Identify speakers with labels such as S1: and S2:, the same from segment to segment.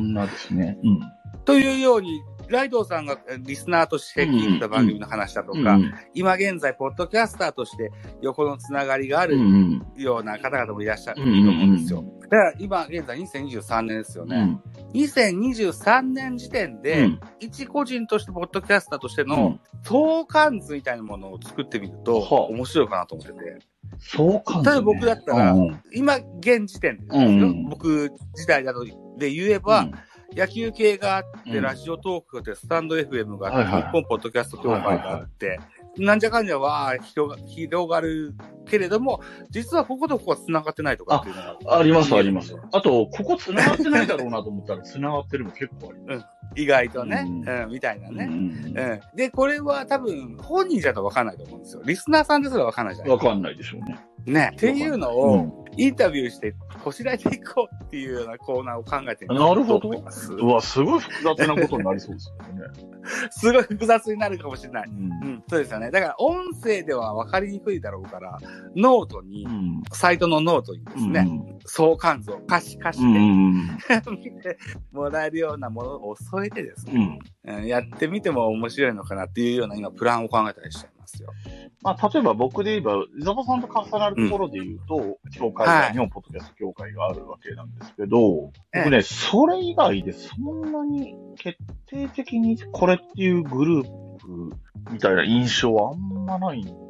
S1: んなですね。うん。
S2: というように、ライドウさんがえリスナーとして聞いた番組の話だとか、
S1: うん
S2: 今現在、ポッドキャスターとして横のつながりがある
S1: うんうん。
S2: ような方々もいらっしゃると
S1: うんうんうん
S2: 思うんですよ。だから今現在2023年ですよね。
S1: うん。
S2: 2023年時点
S1: う
S2: で、
S1: ん。
S2: 一個人として、ポッドキャスターとして
S1: う
S2: の
S1: ん
S2: 相関図みたいなものを作ってみると、
S1: はあ
S2: 面白いかなと思ってて。
S1: そうか、
S2: 例えば僕だったら
S1: うんうん
S2: 今、現時点で僕時代だとで言えば、野球系があって、
S1: うん
S2: ラジオトークがあって、スタンド FM があって、日本ポッドキャスト協会があって、なんじゃかんじゃは広が広がるけれども、実はこことここは繋がってないとかっていうのが
S1: あります、あります。あと、ここ繋がってないだろうなと思ったら、繋がってるも結構あります。
S2: 意外とね、
S1: う
S2: うんんみたいなね。
S1: うん
S2: うんで、これは多分、本人じゃとわかんないと思うんですよ。リスナーさんですらわかんないじゃない
S1: わかんないでしょうね。
S2: ね。っていうの
S1: う
S2: を、
S1: ん
S2: インタビューして、こしらえていこうっていうようなコーナーを考えてみ
S1: なるほど。うわ、すごい複雑なことになりそうですよね。
S2: すごい複雑になるかもしれない。
S1: うん
S2: うん、そうですよね。だから、音声では分かりにくいだろうから、ノートに、
S1: うん
S2: サイトのノートにですね、相関図を可視化して、
S1: うんうん
S2: 見てもらえるようなものを添えてです
S1: うん
S2: ね、
S1: うん
S2: うんやってみても面白いのかなっていうような今、プランを考えたりしちゃいますよ。
S1: まあ、例えば僕で言えば、伊沢さんと重なるところで言うと、協会が、
S2: はい。
S1: 日本ポッドキャスト協会があるわけなんですけど、
S2: ええ。
S1: 僕ね、それ以外でそんなに決定的にこれっていうグループみたいな印象はあんまないん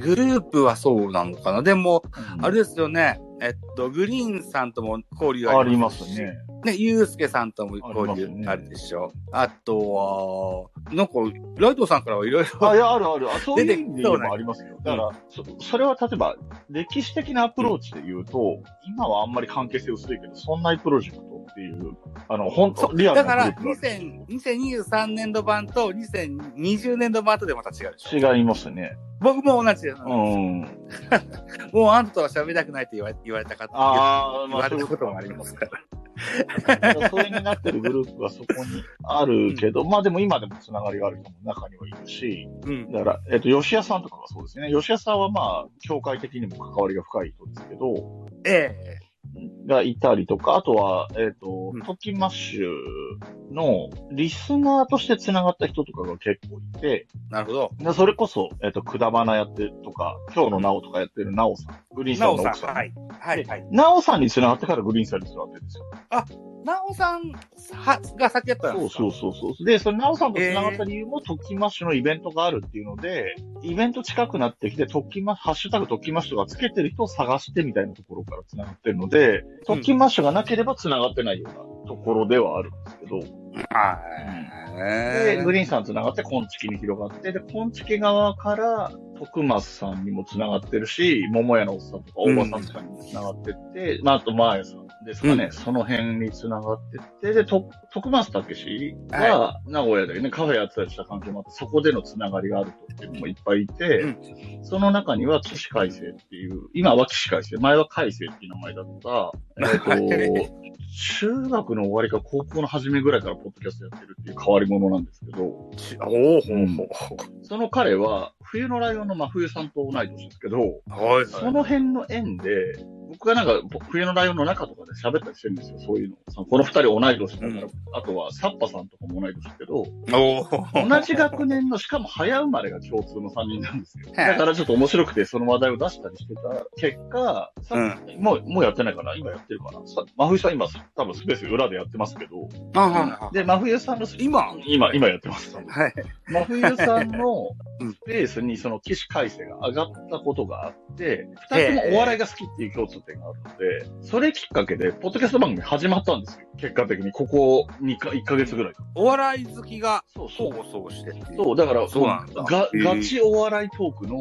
S2: グループはそうなのかなでも、
S1: な。
S2: あれですよね、えっと、グリーンさんとも交流
S1: ありま
S2: あります
S1: ね。
S2: ね、ゆうすけさんとも交流
S1: あ
S2: るでしょ。あとは、なんか、ライトさんからはいろい
S1: あ、
S2: ろ。
S1: いや、あるある。あそういう意味で言えばありますよ。だから、そそれは例えば、歴史的なアプローチで言うと、今はあんまり関係性薄いけど、そんなプロジェクトっていう、あの、本当リアル
S2: だから、
S1: なグループがある
S2: 2000 2023年度版と2020年度版とでまた違うでしょ。
S1: 違いますね。
S2: 僕も同じです。
S1: うん。
S2: もうあんたとは喋りたくないって言われ言われたか
S1: ああ、
S2: 言われたこともありますから。
S1: それになってるグループがそこにあるけど、まあでも今でもつながりがある人も中にはいるし、
S2: うん。
S1: だから、えっと、吉谷さんとかがそうですね。吉谷さんはまあ、協会的にも関わりが深い人ですけど、
S2: ええ
S1: がいたりとか、あとは、えっ、と
S2: うん、
S1: トキマッシュのリスナーとして繋がった人とかが結構いて、
S2: なるほど。
S1: でそれこそ、えっ、と、くだばなやってるとか、今日のなおとかやってるなおさん、グリーンさ
S2: ん。
S1: んの奥さん。
S2: はい。はい。はい。
S1: なおさんに繋がってからグリーンさんに繋がってるんですよ。
S2: なおさんのが先やったん
S1: そう
S2: ですか？
S1: そうそうそう。で、そのなおさんと繋がった理由も、トキマッシュのイベントがあるっていうので、イベント近くなってきて、トキマ、ハッシュタグトキマッシュとかつけてる人を探してみたいなところから繋がってるので、トキマッシュがなければ繋がってないようなところではあるんですけど、
S2: はい。
S1: で、グリーンさん繋がって、コンチキに広がって、で、コンチキ側から、徳松さんにも繋がってるし、桃屋のおっさんとか、大場さんとかにも繋がってって、まあ、あと、マーヤさんですかね、
S2: うん。
S1: その辺に繋がってって、で、と徳松武史は、名古屋でね、カフェやってたりした関係もあって、そこでの繋がりがあるとっていうのもいっぱいいて、
S2: うん。
S1: その中には、起死回生っていう、今は起死回生、前は海生っていう名前だった、えっ、と、中学の終わりか高校の初めぐらいからポッドキャストやってるっていう変わり者なんですけど、
S2: おーほうほ
S1: その彼は、冬のライオンの真冬さんと同い年ですけど、
S2: う。はい。
S1: その辺の縁で、僕がなんか、冬のライオンの中とかで喋ったりしてるんですよ、そういうの。この二人同い年だから、
S2: うん
S1: あとは、サッパさんとかも同い年だけど、同じ学年の、しかも早生まれが共通の3人なんですよ。だからちょっと面白くて、その話題を出したりしてた結果、さ
S2: うん
S1: もう、もうやってないかな今やってるかな真冬さん今、多分スペース裏でやってますけど、
S2: あ
S1: で、真冬さんの
S2: 今
S1: 今、今やってます。
S2: はい。
S1: 真冬さんのスペースにその起死回生が上がったことがあって、二人ともお笑いが好きっていう共通点があるので、それきっかけで、ポッドキャスト番組始まったんですよ。結果的に、ここ2か、1ヶ月ぐらい。
S2: お笑い好きが
S1: そうそう。
S2: そうして。
S1: そう、だから、
S2: そうなんだ
S1: が、ガチお笑いトークの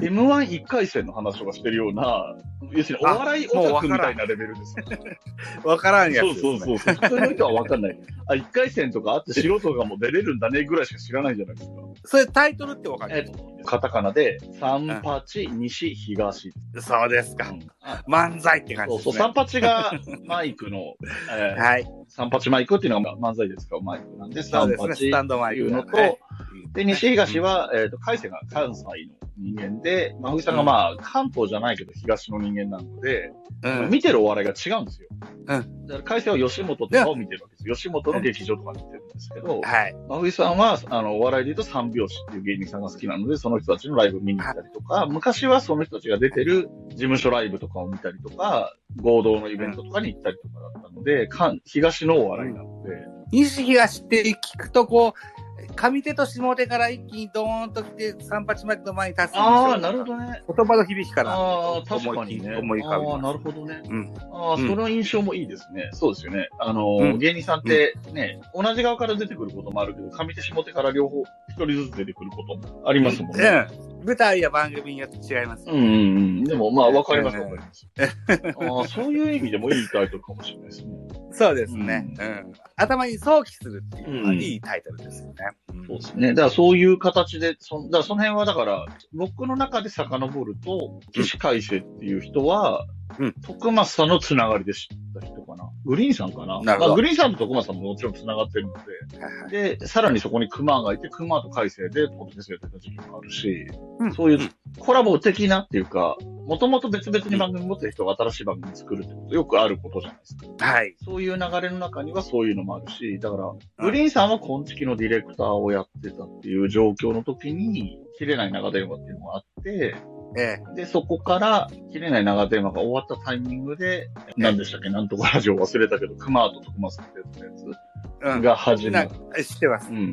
S1: M11 回戦の話とかしてるような、要するにお笑いオタクみたいなレベルですよ。
S2: わからんや
S1: そう
S2: つですね。
S1: そうそう。普通の人はわかんない。あ、1回戦とかあって素人がもう出れるんだねぐらいしか知らないじゃないですか。
S2: それタイトルってわかる？
S1: えっと、カタカナで、三八、西、東。
S2: そうですか。漫才って感じ
S1: そうそう、
S2: ですね。
S1: 三八がマイクの、えー、
S2: はい。
S1: 三八マイクっていうのが漫才で使うマイクなんで、
S2: そう
S1: 三八
S2: ですね。スタンドマイク
S1: っていうのと、
S2: はい
S1: で、西東は、えっ、と、海星が関西の人間で、まふいさんがまあ、関東じゃないけど東の人間なので、
S2: うん。
S1: 見てるお笑いが違うんですよ。
S2: う
S1: だから、海星は吉本とかを見てるわけです。吉本の劇場とか見てるんですけど、
S2: はい。
S1: まふいさんは、あの、お笑いで言うと三拍子っていう芸人さんが好きなので、その人たちのライブ見に行ったりとか、昔はその人たちが出てる事務所ライブとかを見たりとか、合同のイベントとかに行ったりとかだったので、かん東のお笑いなので、
S2: 西東って聞くと、こう、上手と下手から一気にドーンと来て、三八巻の前に立つ
S1: ああ、なるほどね。
S2: 言葉の響きから。
S1: ああ、確かにね。
S2: 思い浮かびます
S1: ああ、なるほどね。
S2: うん。
S1: ああ、
S2: うん
S1: その印象もいいですね。そうですよね。あの、
S2: うん
S1: 芸人さんってね、同じ側から出てくることもあるけど、上手下手から両方一人ずつ出てくることもありますもんね。
S2: うん。舞台や番組によって違います。
S1: うんうんうん。でも、まあ、わかります、
S2: うん
S1: わかります。ああ、そういう意味でもいいタイトルかもしれないですね。
S2: そうですね。うん。頭に想起するっていうのは
S1: うん
S2: いいタイトルですよね。
S1: そうですね。だからそういう形で、そだからその辺はだから、僕の中で遡ると、岸海生っていう人は、
S2: うん
S1: 徳松さんのつながりで知った人かな。グリーンさんかな。
S2: なるほど
S1: まあ、グリーンさんと徳松さんももちろんつながってるので、で、さらにそこに熊がいて、熊と海生でポッドキャストやってた時期もあるし、
S2: うん
S1: そういうコラボ的なっていうか、もともと別々に番組持ってる人が新しい番組作るってこと、よくあることじゃないですか。
S2: はい。
S1: そういう流れの中にはそういうのもあるし、だから、グリーンさんは今月のディレクターをやってたっていう状況の時に、切れない長電話っていうのがあって、
S2: ええ。
S1: で、そこから、切れない長電話が終わったタイミングで、何でしたっけ？なんとかラジオ忘れたけど、熊と徳松ってやつが始ま
S2: な
S1: っ
S2: 知ってます
S1: う。ん。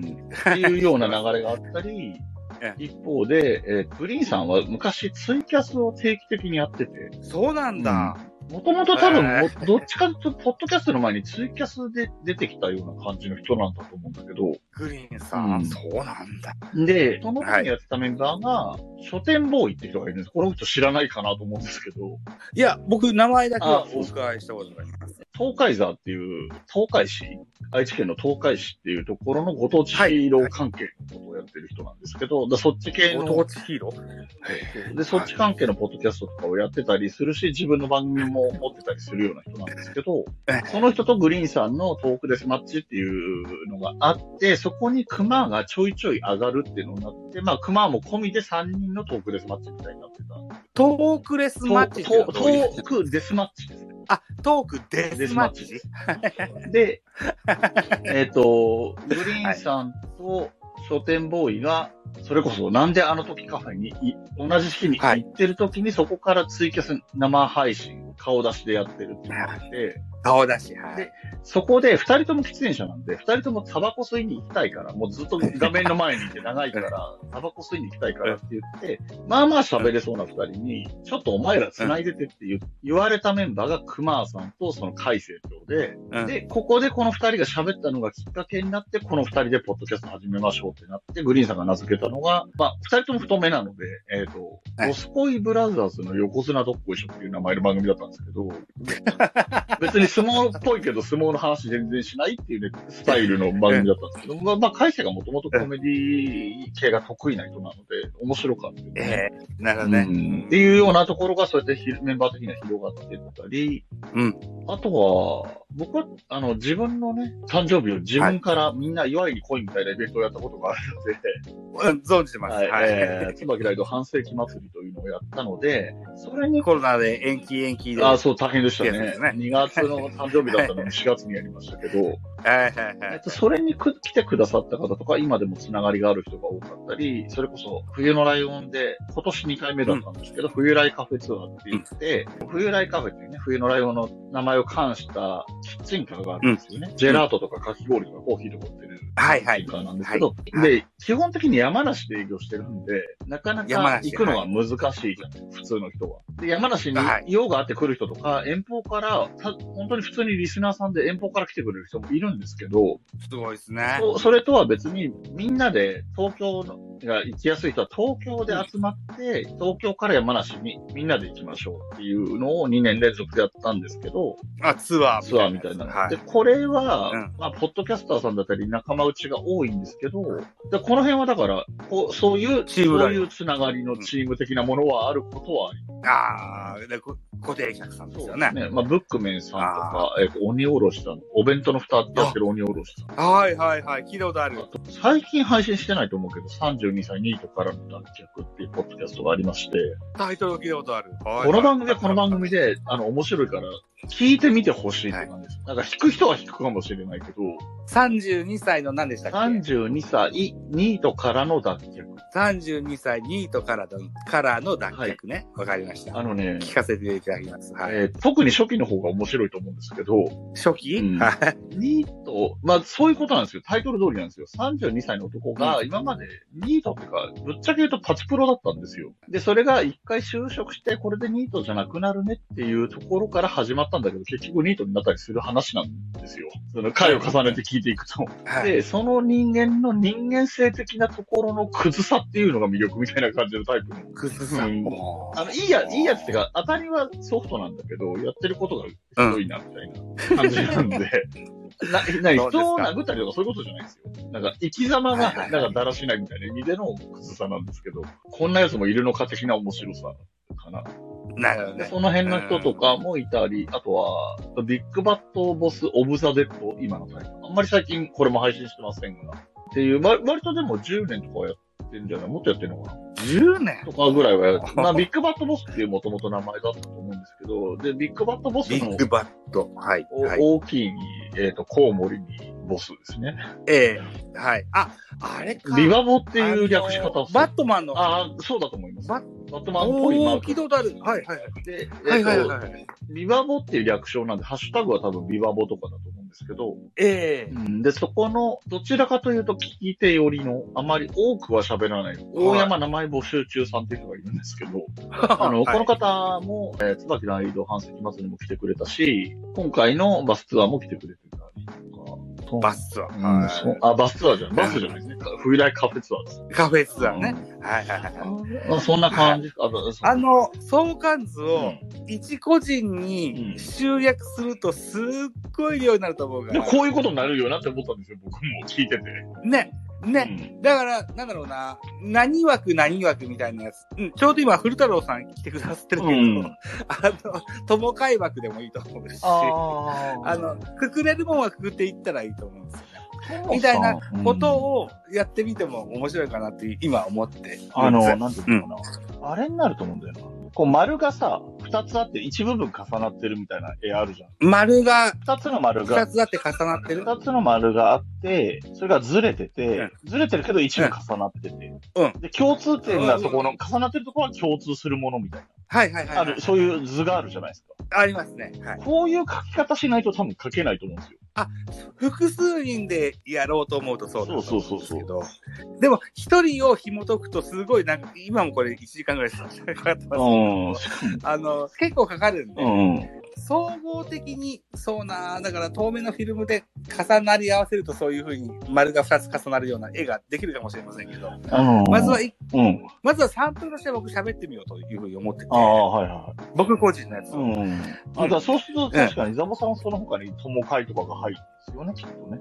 S1: っていうような流れがあったり
S2: え、
S1: 一方で、えーグリーンさんは昔ツイキャスを定期的にやってて、
S2: そうなんだ。
S1: もともと多分どっちかというと、ポッドキャストの前にツイキャスで出てきたような感じの人なんだと思うんだけど、
S2: グリーンさ
S1: うん
S2: ん。そうなんだ。
S1: で、その時にやってたメンバーが、書店ボーイって人がいるんです。この人知らないかなと思うんですけど、
S2: いや、僕、名前だけは
S1: あ
S2: お伺いしたことがあります。
S1: 東海座っていう、東海市、愛知県の東海市っていうところのご当地ヒーロー関係のことをやってる人なんですけど、だそっち系の、
S2: ご当地ヒーロー
S1: で、そっち関係のポッドキャストとかをやってたりするし、自分の番組も持ってたりするような人なんですけど
S2: え、
S1: その人とグリーンさんのトークデスマッチっていうのがあって、そこにクマがちょいちょい上がるっていうのになって、まあクマも込みで3人のトークデスマッチみたいになってた。
S2: トークレス
S1: ト
S2: マッチ
S1: トークデスマッチですね。
S2: あ、トークデスマッチ
S1: デで、えっ、と、グリーンさんと書店ボーイが、それこそなんであの時カフェにい同じ日に
S2: はい。
S1: 行ってる時にそこからツイキャス生配信、顔出しでやってるっていうのがあって、
S2: 顔出し、はい
S1: で。そこで二人とも喫煙者なんで、二人ともタバコ吸いに行きたいから、もうずっと画面の前にいて長いから、タバコ吸いに行きたいからって言って、まあまあ喋れそうな二人に、ちょっとお前ら繋いでてって言われたメンバーが熊さんとその海星長で、
S2: うん
S1: で、ここでこの二人が喋ったのがきっかけになって、この二人でポッドキャスト始めましょうってなって、グリーンさんが名付けたのが、まあ、二人とも太めなので、えっ、と、
S2: はい
S1: ボスコイブラザーズの横綱どっこいしょっていう名前の番組だったんですけど、別に相撲っぽいけど相撲の話全然しないっていうね、スタイルの番組だったんですけど、まあ、まあ、海星がもともとコメディ系が得意な人なので、面白かったね。
S2: ええなるほどね。
S1: うんっていうようなところがそうやってひメンバー的には広がっていったり、
S2: うん。
S1: あとは、僕は、あの、自分のね、誕生日を自分からみんな祝いに来いみたいなイベントをやったことがあるので、
S2: うん存じてます。
S1: はい、
S2: はい。
S1: えー、椿ライド半世紀祭りというのをやったので、それに、
S2: コロナで延期延期で。
S1: あ、そう、大変でしたね
S2: ね。
S1: 2月の誕生日だったのに4月にやりましたけど、
S2: はいはいはい。
S1: えっと、それにく来てくださった方とか、今でもつながりがある人が多かったり、それこそ、冬のライオンで、今年2回目だったんですけど、冬来カフェツアーって言って、冬来カフェっていうね、冬のライオンの名前を冠したキッチンカーがあるんですよね。ジェラートとかかき氷とかコーヒーとか売ってる
S2: はいはい
S1: カーなんですけど、
S2: はい
S1: で、基本的に山梨で営業してるんで、なかなか行くのが難しいじゃないですか、普通の人は。で、山梨に
S2: はい
S1: 用があって来る人とか、遠方から、た本当に普通にリスナーさんで遠方から来てくれる人もいるんですけど、
S2: すごいですね。
S1: そそれとは別に、みんなで東京が行きやすい人は東京で集まって、東京から山梨にみんなで行きましょうっていうのを2年連続でやったんですけど、
S2: あ、ツアー
S1: ツアーみたいなの。
S2: はい
S1: で、。これは、
S2: うん
S1: まあ、ポッドキャスターさんだったり仲間内が多いんですけど、でこの辺はだから、こうそういう、そういうつながりのチーム的なものはあることはあります。
S2: ああ、でこ固定客さんですよね。
S1: ね。まあ、ブックメンさんとか、えっ、と、鬼おろしさん、お弁当の蓋ってやってる鬼おろしさん。
S2: はいはいはい。聞いたことある。
S1: 最近配信してないと思うけど、32歳ニートからの脱却っていうポッドキャストがありまして、
S2: タイトル聞いたことある。
S1: この番組はこの番組で、あの、面白いから、聞いてみてほしいって感じです。なんか、引く人は引くかもしれないけど、
S2: 32歳の何でしたっけ
S1: ？32歳ニートからの脱却。
S2: 32歳ニートからのからの脱却ね。わ、かりました。
S1: あのね、
S2: 聞かせていただきます。はい。
S1: えー特に初期の方が面白いと思うんですけど、
S2: 初期、
S1: うん
S2: はい。
S1: ニート、まあそういうことなんですよ。タイトル通りなんですよ。32歳の男が今までニートっていうか、ぶっちゃけ言うとパチプロだったんですよ。で、それが一回就職して、これでニートじゃなくなるねっていうところから始まったんだけど、結局ニートになったりする話なんですよ。その回を重ねて聞いていくと。
S2: はい。
S1: で、その人間の人間性的なところのクズさっていうのが魅力みたいな感じのタイプの。
S2: クズさ
S1: うん
S2: ん。
S1: あの、いいや、いいやつってか、当たりはソフトなんだけど、やってることがひどいな、みたいな感じなんで。
S2: う で すか？
S1: 人を殴ったりとかそういうことじゃないですよ。なんか、生き様が、なんかだらしないみたいな意味でのクズさなんですけど、こんなやつもいるのか的な面白さかな。で、
S2: なるほどね。
S1: その辺の人とかもいたり、あとは、ビッグバットボスオブザ・デッド、今のタイトル。あんまり最近これも配信してませんが。っていう、ま、割とでも10年とかはやってんじゃない？もっとやってんのかな
S2: ？10年？
S1: とかぐらいはやって、まあ、ビッグバットボスっていう元々名前だったと思うんですけど、で、ビッグバットボスの
S2: ビッグバット。はい。
S1: お
S2: はい。
S1: 大きいに、えっ、と、コウモリにボスですね。
S2: ええはい。あ、あれか。
S1: ビバボっていう略し方をする
S2: バットマンの。
S1: ああ、そうだと思います。
S2: バ
S1: バットマンっぽいマ
S2: おー、
S1: ーク
S2: 聞いたことある。はいはいはい。
S1: で、
S2: はいはい
S1: えっと
S2: はい。
S1: ビバボっていう略称なんで、ハッシュタグは多分ビバボとかだと思うんですけど、
S2: ええ。
S1: うん、で、そこの、どちらかというと聞き手寄りの、あまり多くは喋らない、大山名前募集中さんっていう人がいるんですけど、あの、この方も、えー、椿ライド半世紀末にも来てくれたし、今回のバスツアーも来てくれてたりとか。
S2: バスツアー。
S1: うん
S2: はい
S1: そうあ、バスツアーじゃない。バスじゃないですね。冬来カフェツアーです。
S2: カフェツアーね。はいはいはい。
S1: あそんな感じ。あそう
S2: あの、相関図
S1: う
S2: を
S1: ん
S2: 一個人
S1: うん
S2: に集約するとすっごい量になると思うから。
S1: でこういうことになるよなって思ったんですよ、僕も聞いてて。
S2: ね。ね。だから、なんだろうな、何枠何枠みたいなやつ。うん、ちょうど今、古太郎さん来てくださってるけど、
S1: うん
S2: あの、友会枠でもいいと思うし、あ
S1: あ
S2: の、くくれるもんはくくっていったらいいと思うんですよみたいなことをやってみても面白いかなって今思って。
S1: あの、
S2: うん
S1: なんていうのかな。あれになると思うんだよな。こう丸がさ、二つあって一部分重なってるみたいな絵あるじゃん。
S2: 丸が
S1: 二つの丸
S2: 二
S1: が、
S2: つだって重なってる。
S1: 二つの丸があって、それがずれてて、
S2: うん
S1: ずれてるけど一部重なってて。
S2: うん
S1: で、共通点がそこの、重なってるところは共通するものみたい
S2: はいはいはい、
S1: な。ある、そういう図があるじゃないですか。
S2: ありますね。はい。
S1: こういう書き方しないと多分書けないと思うんですよ。
S2: 複数人でやろうと思うとそうだと
S1: そう
S2: 思
S1: そううんそう
S2: でも、一人を紐解くとすごいなんか、今もこれ1時間ぐらいかかってますけど。
S1: うん。
S2: 結構かかるんで、
S1: うん。
S2: 総合的に、そうな、だから透明のフィルムで重なり合わせるとそういう風に丸が2つ重なるような絵ができるかもしれませんけど、
S1: あのー
S2: まずは、い
S1: うん。
S2: まずはサンプルとして僕喋ってみようという風に思ってて
S1: あ、あ、はいはい。
S2: 僕個人のやつを。
S1: うん。あ、だそうすると確かにザボさんはその他に友会とかが入るんですよね、きっとね。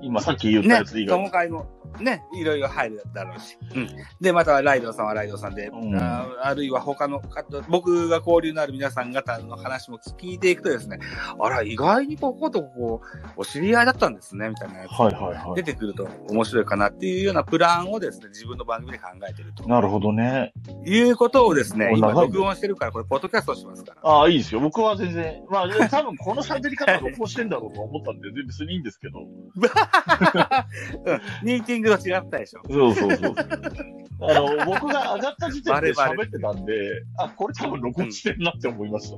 S1: 今さっき言った
S2: ね
S1: やつ以、外
S2: 友会も、ね、いろいろ入るだろうし。うん。で、またはライドさんはライドさんで、
S1: うん
S2: ああるいは他の方、僕が交流のある皆さん方の話も聞いていくとですね、あら、意外にこことここ、お知り合いだったんですね、みたいなやつ。
S1: はいはいは
S2: 出てくると面白いかなっていうようなプランをですね、自分の番組で考えてると
S1: い。なるほどね。
S2: いうことをですね、今録音してるから、これ、ポッドキャストしますから。
S1: ああ、いいですよ。僕は全然、まあ、多分この喋り方は録音してんだろうと思ったんで、別にいいんですけど。
S2: うん、ミーティングと違ったでしょ。
S1: そうそうそう。あの、僕が上がった時点で喋ってたんで、あ、これ多分録音してんなって思いました。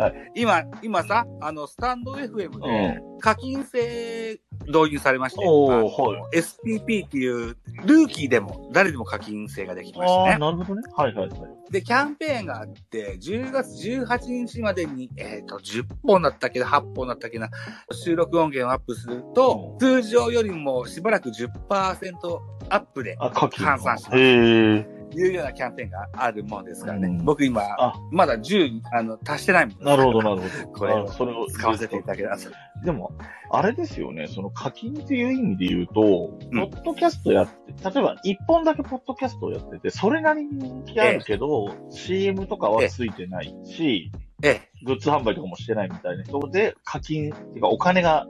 S2: はい、今、今さ、あの、スタンド FM で課金制導入されまして、
S1: は
S2: SPP っていう、ルーキーでも誰でも課金制ができましたね。
S1: なるほどね。はいはいはい。
S2: で、キャンペーンがあって、10月18日までに、えっ、と、10本だったっけな、8本だったっけな、収録音源をアップすると、通常よりもしばらく10%アップで
S1: あ、課金。
S2: 換算します。いうようなキャンペーンがあるもんですからね。
S1: うん
S2: 僕今
S1: あ、
S2: まだ10、あの、足してないもん
S1: なるほど、なるほど。
S2: これを
S1: あそれを
S2: 使わせていただきます。
S1: でも、あれですよね、その課金っていう意味で言うと、
S2: うん
S1: ポッドキャストやって、例えば一本だけポッドキャストをやってて、それなりに人気あるけど、CM とかはついてないし、
S2: ええ。
S1: グッズ販売とかもしてないみたいな人で、課金、っていうかお金が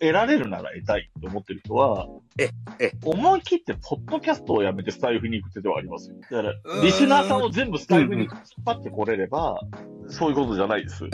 S1: 得られるなら得たいと思ってる人は、
S2: ええ
S1: 思い切ってポッドキャストをやめてスタイフに行く手ではありますよ。だからリスナーさんを全部スタイフに引っ張ってこれれば、そういうことじゃないです。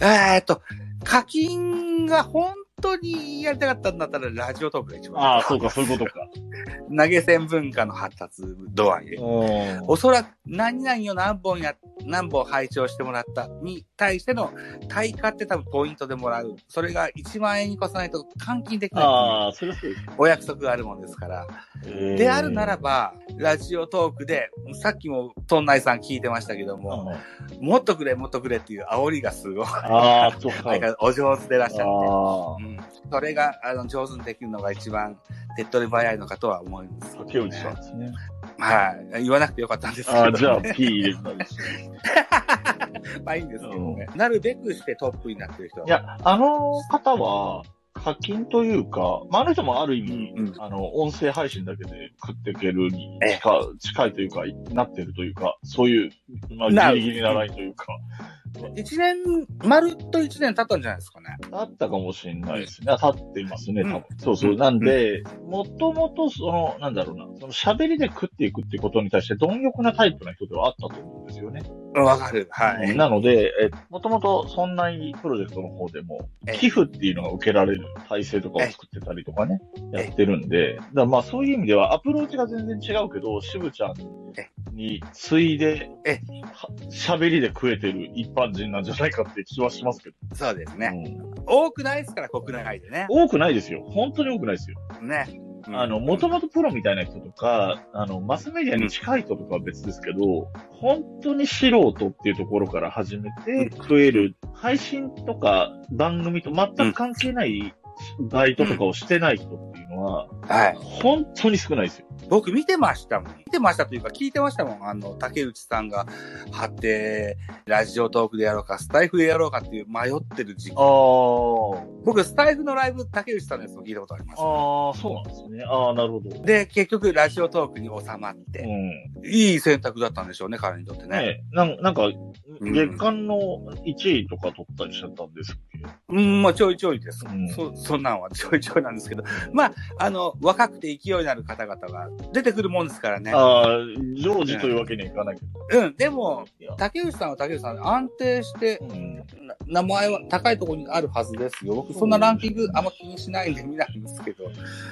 S2: えーっと、課金が本当にやりたかったんだったら、ラジオトークが一番。
S1: ああ、そうか、そういうことか。
S2: 投げ銭文化の発達度合いで。
S1: うん
S2: おそらく何々を何本や、何本拝聴してもらったに対しての対価って多分ポイントでもらう。それが1万円に越さないと換金できないいう
S1: ああ、それはそうです。
S2: お約束があるもんですから。
S1: えー
S2: であるなら、ば、ラジオトークで、さっきもトンナイさん聞いてましたけど
S1: うん
S2: も、もっとくれ、もっとくれっていう煽りがすごい。
S1: ああ、そうか。
S2: お上手でいらっしゃって。
S1: あ
S2: うん。それが、あの、上手にできるのが一番手っ取り早いのかとは思います、
S1: あ、竹内さんですね。
S2: はい。言わなくてよかったんですけど、
S1: ああ、
S2: ね。
S1: じゃあ P 入れたり。
S2: まあいいんですけどね。なるべくしてトップになってる人
S1: いや、あの方は、課金というか、まあ、あの人もある意味、
S2: うんうん
S1: あの、音声配信だけで食っていけるに
S2: ええ
S1: 近近いというか、なってるというか、そういう、まあ、ギリギリなラインというか、
S2: 一年、まるっと一年経ったんじゃないですかね。
S1: あったかもしれないですね。あ立っていますね、多分。
S2: うん
S1: そうそう。なんで、もともと、その、なんだろうな、その喋りで食っていくってことに対して貪欲なタイプな人ではあったと思うんですよね。
S2: わかる。はい。
S1: なので、え、もともとそんなにプロジェクトの方でも
S2: え、
S1: 寄付っていうのが受けられる体制とかを作ってたりとかね、
S2: え
S1: やってるんで、だまあそういう意味ではアプローチが全然違うけど、渋ちゃんに次いで喋りで食えてる一般人なんじゃないかって気はしますけど。
S2: そうですね。
S1: うん
S2: 多くないですから、国内でね。
S1: 多くないですよ。本当に多くないですよ。
S2: ね。うん
S1: あの、もともとプロみたいな人とか、あの、マスメディアに近い人とかは別ですけど、本当に素人っていうところから始めて食える、配信とか番組と全く関係ないバイトとかをしてない人っていうのは、
S2: はい。
S1: 本当に少ないですよ。
S2: 僕見てましたもん。見てましたというか聞いてましたもん。あの、竹内さんが貼って、ラジオトークでやろうか、スタイフでやろうかっていう迷ってる時期。
S1: ああ。
S2: 僕、スタイフのライブ、竹内さんのやつも聞いたことあります。
S1: ああ、そうなんですね。ああ、なるほど。
S2: で、結局、ラジオトークに収まっ
S1: う
S2: て、
S1: ん。
S2: いい選択だったんでしょうね、彼にとってね。
S1: ねなんなんか、
S2: うん
S1: 月間の1位とか取ったりしちゃったんですっけ？
S2: うん、まあ、ちょいちょいです。
S1: うん
S2: そ、そんなんはちょいちょいなんですけど。まあ、あの、若くて勢いのある方々が出てくるもんですからね。
S1: ああ、常時というわけにはいかないけど。
S2: うん、でも、竹内さんは竹内さんで安定して、
S1: うん。
S2: な名前は高いところにあるはずですよ。僕、そんなランキングあんま気にしないんで見ないんですけど。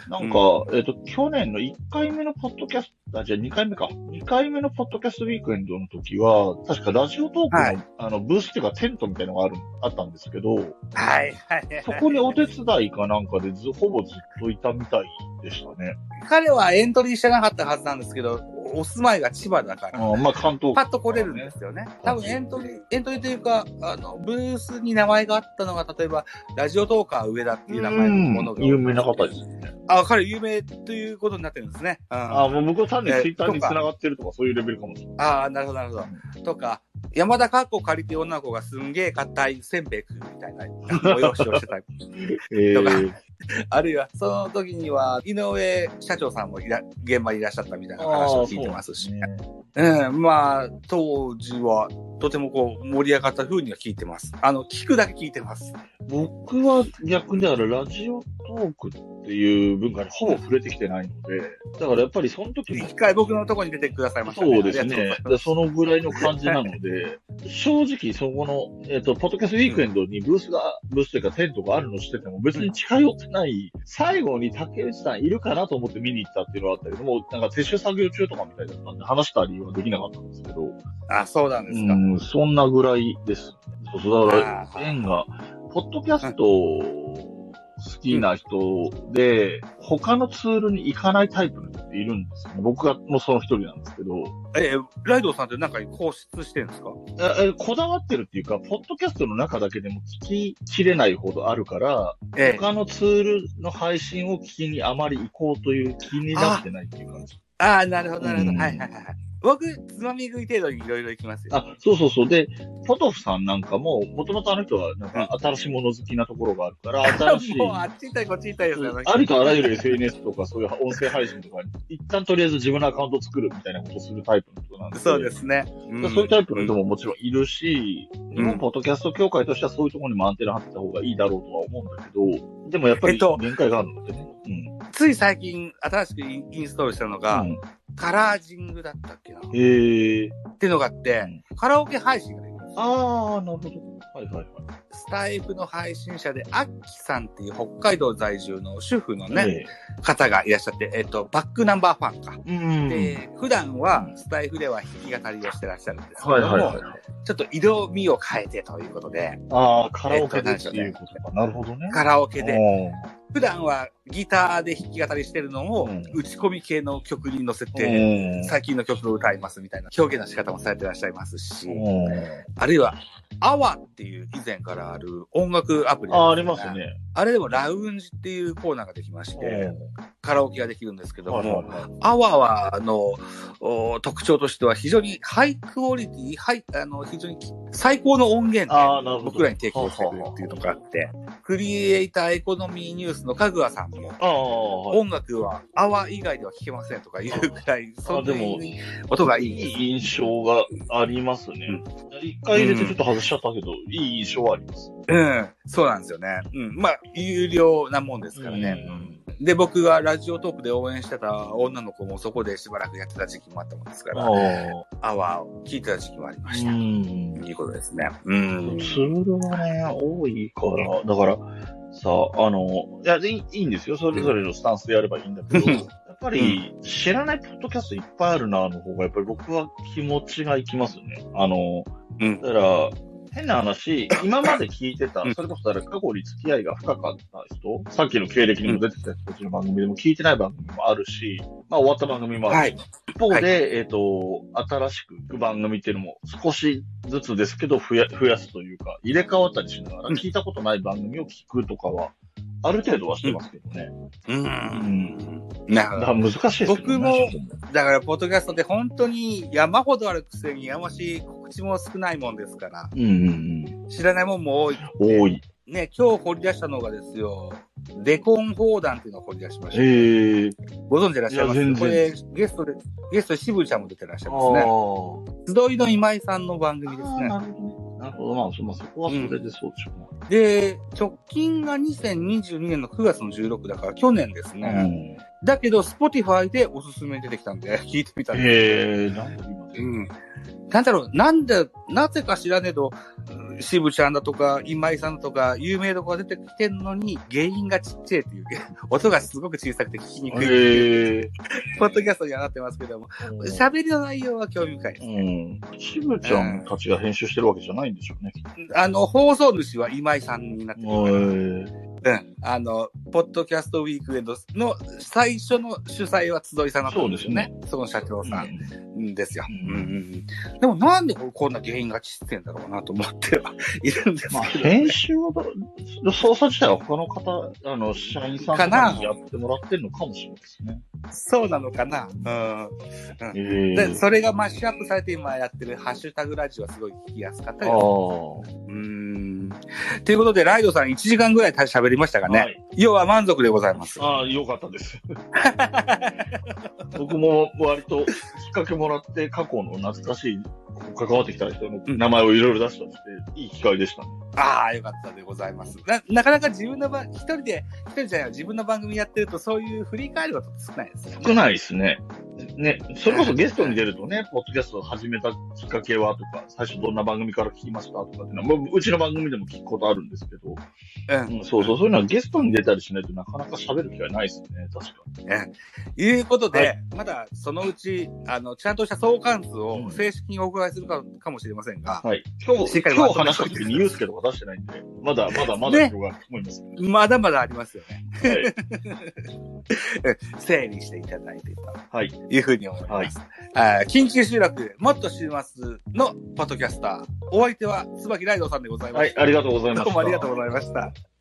S1: なんか、えっ、と、去年の1回目のポッドキャスト、あ、じゃあ2回目か。2回目のポッドキャストウィークエンドの時は、確かラジオトークの、
S2: はい
S1: あの、ブースっていうかテントみたいなのがある、あったんですけど、
S2: はい、はい。
S1: そこにお手伝いかなんかでず、ほぼずっといたみたいでしたね。
S2: 彼はエントリーしてなかったはずなんですけど、お住まいが千葉だから。
S1: あまあ、関東
S2: パッと来れるんですよね。多分エントリー、エントリーというか、あの、ブースに名前があったのが、例えば、ラジオトーカー上田っていう名前のものが。
S1: うん有名な方ですね。
S2: あ、彼有名ということになってるんですね。うん、
S1: あもう僕は単に
S2: え
S1: ツイッターに繋がってるとかそういうレベルかもしれない。
S2: ああ、なるほど、なるほど。とか、山田かっこ借りて女の子がすんげえ硬いせんべい食うみたいな催しをしてたり。
S1: え
S2: とか
S1: ー、
S2: あるいは、その時には、井上社長さんもいら現場にいらっしゃったみたいな話を聞いてますし。
S1: ね。
S2: うん、まあ、当時は、とてもこう、盛り上がった風には聞いてます。あの、聞くだけ聞いてます。
S1: 僕は逆にだからラジオトークっていう文化にほぼ触れてきてないので、だからやっぱりその時も
S2: 一回僕のところに出てくださいましたね。
S1: そうですね。でそのぐらいの感じなので、正直そこの、えっ、と、ポッドキャストウィークエンドにブースが、ブースというかテントがあるのしてても別に近寄ってない、最後に竹内さんいるかなと思って見に行ったっていうのはあったけども、なんか撤収作業中とかみたいだったんで話したりはできなかったんですけど。
S2: あ、そうなんですか。
S1: うん、そんなぐらいです。そうだから縁が、ポッドキャスト好きな人で、他のツールに行かないタイプの人っているんですよね。僕がもうその一人なんですけど、
S2: え、ライドウさんってなんか放出してるんですか？
S1: ええこだわってるっていうか、ポッドキャストの中だけでも聞ききれないほどあるから、
S2: ええ。
S1: 他のツールの配信を聞きにあまり行こうという気になってないっていう感じ。
S2: ああ、なるほど、なるほど。はいはいはい。僕、つまみ食い程度にいろいろ行きますよ。
S1: あ、そうそうそう。で、ポトフさんなんかも、もともとあの人は、なんか、新しいもの好きなところがあるから、新しい。
S2: もう、あっち行ったりこっち行ったりですよね。
S1: ありとあらゆる SNS とか、そういう音声配信とかに、一旦とりあえず自分のアカウントを作るみたいなことをするタイプの人なんで。
S2: そうですね。ん
S1: そういうタイプの人ももちろんいるし、日本ポッドキャスト協会としてはそういうところにもアンテナ張ってた方がいいだろうとは思うんだけど、でもやっぱり
S2: えっと
S1: 限界があるのでね。うん。
S2: つい最近、新しくインストールしたのが、
S1: うん
S2: カラージングだったっけ？な。っ
S1: へえ。
S2: ていうのがあって、カラオケ配信ができる。
S1: あー、なるほど。はいはいはい。
S2: スタイフの配信者で、アッキさんっていう北海道在住の主婦のね、
S1: え
S2: 方がいらっしゃって、えっと、バックナンバーファンか。
S1: えうん。
S2: で、普段はスタイフでは弾き語りをしてらっしゃるんですけども、
S1: はいはいはい。
S2: ちょっと色味を変えてということで、
S1: あー、カラオケでっていうことか。なるほどね。
S2: カラオケで、
S1: で、
S2: 普段はギターで弾き語りしてるのを
S1: うん
S2: 打ち込み系の曲に乗せて、
S1: で
S2: 最近の曲を歌いますみたいな表現の仕方もされてらっしゃいますし、
S1: うん。
S2: あるいは、アワっていう以前からある音楽アプリ
S1: あー、ありますね。
S2: あれでもラウンジっていうコーナーができまして、カラオケができるんですけども、
S1: はい
S2: アワは、あの、お特徴としては非常にハイクオリティ、ハイ、あの、非常に最高の音源で。僕らに提供してくれるっていうのがあって、クリエイターエコノミーニュースのかぐわさんも。音楽はアワ以外では聴けませんとかいうぐらい、そんな
S1: でも
S2: に音がいい
S1: いい印象がありますね。一回入れてちょっと外しちゃったけど、いい印象はあります。
S2: うん、そうなんですよね。うん、まあ、有料なもんですからね。
S1: うん
S2: で、僕がラジオトークで応援してた女の子もそこでしばらくやってた時期もあったもんですから、
S1: あ
S2: アワーを聞いてた時期もありま
S1: あ。
S2: した。
S1: ん。
S2: ということですね。うん。
S1: ツールがね、多いから、だから、さ、あの、いや、いいいいんですよ。それぞれのスタンスでやればいいんだけど、
S2: うん
S1: やっぱり、知らないポッドキャストいっぱいあるな、の方が、やっぱり僕は気持ちがいきますね。あの、
S2: うん
S1: だから、変な話、今まで聞いてた
S2: うん、
S1: それこそだから過去に付き合いが深かった人、さっきの経歴にも出てきた人たちの番組でも聞いてない番組もあるし、まあ終わった番組もあるし、
S2: はい。
S1: 一方で、
S2: はい
S1: えっ、と、新しく行く番組っていうのも少しずつですけど増や増やすというか、入れ替わったりしながら、
S2: うん
S1: 聞いたことない番組を聞くとかは、ある程度はしてますけどね。
S2: うん。なるほど。
S1: 難しいですね
S2: 僕もだから、ポッドキャストって本当に山ほどあるくせにやましい告知も少ないもんですから、
S1: うんうん
S2: 知らないもんも多い。
S1: うん。多い。
S2: ね、今日掘り出したのがですよ、デコン砲弾っていうのを掘り出しました。
S1: ええ
S2: ご存知でいらっしゃいます？これ、ゲストで、ゲストで渋ちゃんも出てらっしゃいますね。
S1: あ
S2: 集いの今井さんの番組です
S1: あ、
S2: ね。
S1: なるほどね。なるほど。まあ、そまあそこはそれでそうでしょう
S2: で、直近が2022年の9月の16だから去年です
S1: な。
S2: ね。だけど、Spotify でおすすめに出てきたんで、聞いてみたんです
S1: へえ、なんで今
S2: うん。なんだろう、なんで、なぜか知らねえと、うん渋ちゃんだとか、今井さんだとか、有名どこが出てきてんのに、原因がちっちゃいっていう、音がすごく小さくて聞きにくいい。ポッドキャストにはなってますけども、喋りの内容は興味深いです。
S1: うん。渋ちゃんたちが編集してるわけじゃないんでしょうね。
S2: あの、放送主は今井さんになってるから、
S1: へ
S2: うん。あの、ポッドキャストウィークエンドの最初の主催は集いさんだったんですよね。その社長さんですよ。
S1: うん
S2: うんうんうんでもなんでこんな原因がちってんだろうなと思ってはいるんです
S1: まあ、
S2: けど。
S1: 編集はど、操作自体は他の方、あの、社員さんとかにやってもらってるのかもしれないですね。
S2: そうなのかな。うん。
S1: ええ
S2: で、それがマッシュアップされて今やってるハッシュタグラジオはすごい聞きやすかった
S1: あ
S2: り
S1: あ。
S2: うん。ということで、ライドさん1時間ぐらい喋りましたかね。
S1: はい
S2: 要は満足でございます。
S1: ああ、よかったです。僕も割ときっかけもらって過去の懐かしい関わってきた人の名前をいろいろ出したりして、いい機会でしたね。
S2: ああ、よかったでございます。な、なかなか自分の番、一人で、一人じゃない自分の番組やってるとそういう振り返ること少ないですよね。
S1: 少ないですね。ね、それこそゲストに出るとね、ポッドキャストを始めたきっかけはとか、最初どんな番組から聞きましたとかっていうのは、もううちの番組でも聞くことあるんですけど、
S2: うん。
S1: うん、そうそう、そういうのはゲストに出たりしないとなかなか喋る機会ないですね、確かに。
S2: いうことで、
S1: はい
S2: まだそのうち、あの、ちゃんとした相関図
S1: う
S2: を
S1: ん
S2: 正式におするかかもしれませんが、
S1: はい。今日、今日話した時にユースケとか出してないんで、まだまだまだ
S2: ね
S1: 広がると思います。
S2: まだまだありますよね。
S1: はい。
S2: 整理していただいてと
S1: はい。
S2: いうふうに思います。あー緊急集落、もっと知りますのポッドキャスター。お相手は、椿ライドさんでございま
S1: はい。ありがとうございました。
S2: どうもありがとうございました。